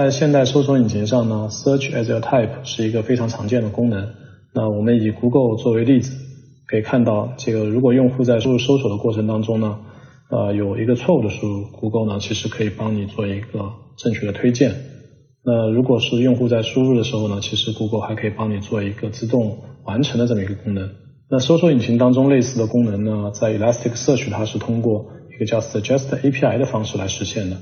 在现代搜索引擎上呢，Search as you type 是一个非常常见的功能。那我们以 Google 作为例子，可以看到这个如果用户在输入搜索的过程当中呢，呃，有一个错误的输入，Google 呢其实可以帮你做一个正确的推荐。那如果是用户在输入的时候呢，其实 Google 还可以帮你做一个自动完成的这么一个功能。那搜索引擎当中类似的功能呢，在 Elasticsearch 它是通过一个叫 Suggest API 的方式来实现的。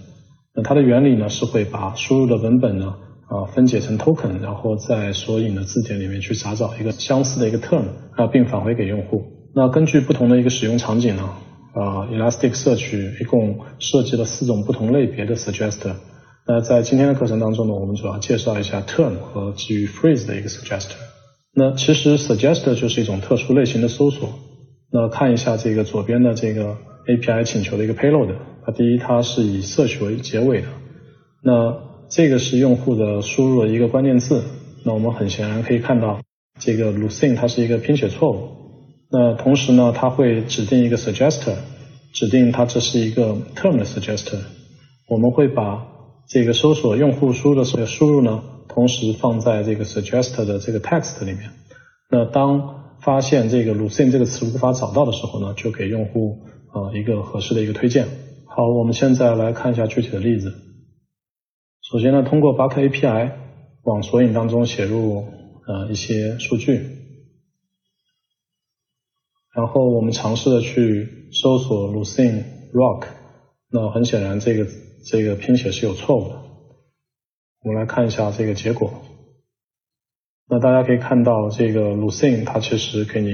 那它的原理呢是会把输入的文本呢啊分解成 token，然后在索引的字典里面去查找一个相似的一个 term 啊，并返回给用户。那根据不同的一个使用场景呢，啊 Elasticsearch 一共设计了四种不同类别的 Suggester。那在今天的课程当中呢，我们主要介绍一下 term 和基于 phrase 的一个 suggester。那其实 suggester 就是一种特殊类型的搜索。那看一下这个左边的这个 API 请求的一个 payload。第一，它是以 search 为结尾的。那这个是用户的输入的一个关键字。那我们很显然可以看到，这个 Lucene 它是一个拼写错误。那同时呢，它会指定一个 suggester，指定它这是一个 term 的 suggester。我们会把这个搜索用户输入的这个输入呢，同时放在这个 suggest 的这个 text 里面。那当发现这个 Lucene 这个词无法找到的时候呢，就给用户呃一个合适的一个推荐。好，我们现在来看一下具体的例子。首先呢，通过 Buck API 往索引当中写入呃一些数据，然后我们尝试的去搜索 Lucene Rock。那很显然这个。这个拼写是有错误的，我们来看一下这个结果。那大家可以看到，这个 Lucene 它其实给你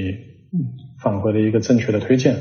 返回了一个正确的推荐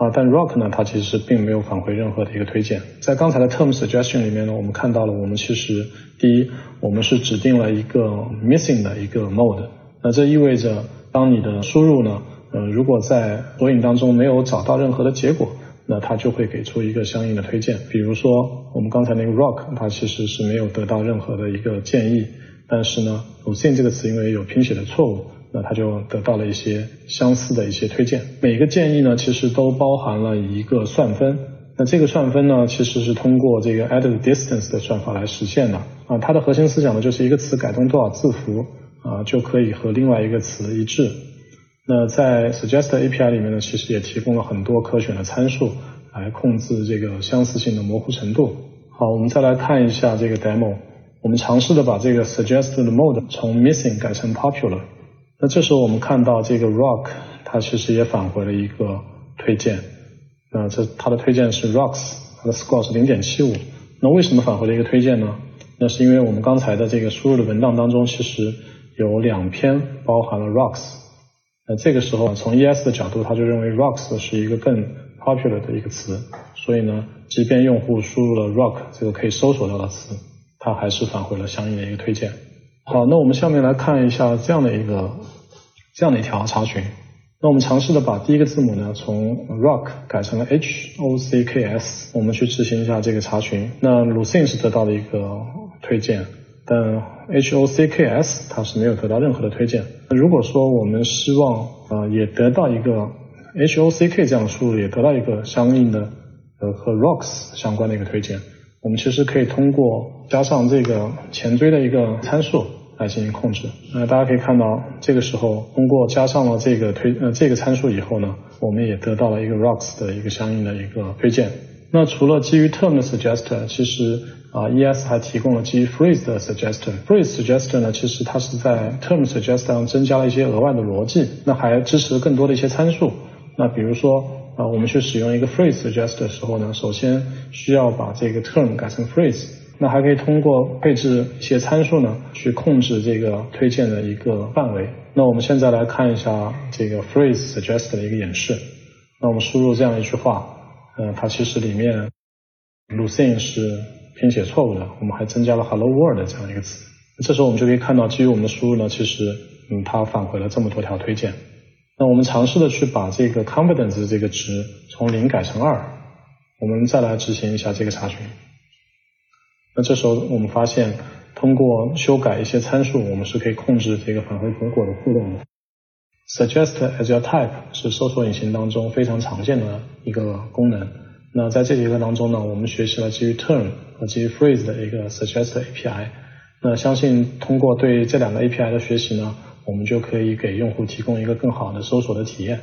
啊，但 Rock 呢，它其实并没有返回任何的一个推荐。在刚才的 Term Suggestion 里面呢，我们看到了，我们其实第一，我们是指定了一个 Missing 的一个 Mode，那这意味着当你的输入呢，呃，如果在索引当中没有找到任何的结果。那它就会给出一个相应的推荐，比如说我们刚才那个 rock，它其实是没有得到任何的一个建议，但是呢，Lucene 这个词因为有拼写的错误，那它就得到了一些相似的一些推荐。每个建议呢，其实都包含了一个算分，那这个算分呢，其实是通过这个 added distance 的算法来实现的啊。它的核心思想呢，就是一个词改动多少字符啊，就可以和另外一个词一致。那在 Suggest API 里面呢，其实也提供了很多可选的参数来控制这个相似性的模糊程度。好，我们再来看一下这个 demo。我们尝试的把这个 Suggest 的 mode 从 Missing 改成 Popular。那这时候我们看到这个 Rock 它其实也返回了一个推荐。那这它的推荐是 Rocks，它的 score 是零点七五。那为什么返回了一个推荐呢？那是因为我们刚才的这个输入的文档当中其实有两篇包含了 Rocks。那这个时候，从 ES 的角度，他就认为 rocks 是一个更 popular 的一个词，所以呢，即便用户输入了 rock 这个可以搜索到的词，它还是返回了相应的一个推荐。好，那我们下面来看一下这样的一个这样的一条查询。那我们尝试的把第一个字母呢从 rock 改成了 h o c k s，我们去执行一下这个查询。那 Lucene 是得到了一个推荐。但 H O C K S 它是没有得到任何的推荐。那如果说我们希望呃也得到一个 H O C K 这样的输入，也得到一个相应的呃和 Rocks 相关的一个推荐，我们其实可以通过加上这个前缀的一个参数来进行控制。那大家可以看到，这个时候通过加上了这个推呃这个参数以后呢，我们也得到了一个 Rocks 的一个相应的一个推荐。那除了基于 Term 的 Suggester，其实啊，ES 还提供了基于 Phrase 的 Suggester。Phrase Suggester 呢，其实它是在 Term Suggester 上增加了一些额外的逻辑，那还支持更多的一些参数。那比如说啊，我们去使用一个 Phrase Suggester 的时候呢，首先需要把这个 Term 改成 Phrase，那还可以通过配置一些参数呢，去控制这个推荐的一个范围。那我们现在来看一下这个 Phrase suggest 的一个演示。那我们输入这样一句话。呃，它其实里面 Lucene 是拼写错误的，我们还增加了 Hello World 这样一个词。这时候我们就可以看到，基于我们的输入呢，其实嗯，它返回了这么多条推荐。那我们尝试的去把这个 confidence 这个值从零改成二，我们再来执行一下这个查询。那这时候我们发现，通过修改一些参数，我们是可以控制这个返回结果的互动的。Suggest as your type 是搜索引擎当中非常常见的一个功能。那在这节课当中呢，我们学习了基于 term 和基于 phrase 的一个 suggest API。那相信通过对这两个 API 的学习呢，我们就可以给用户提供一个更好的搜索的体验。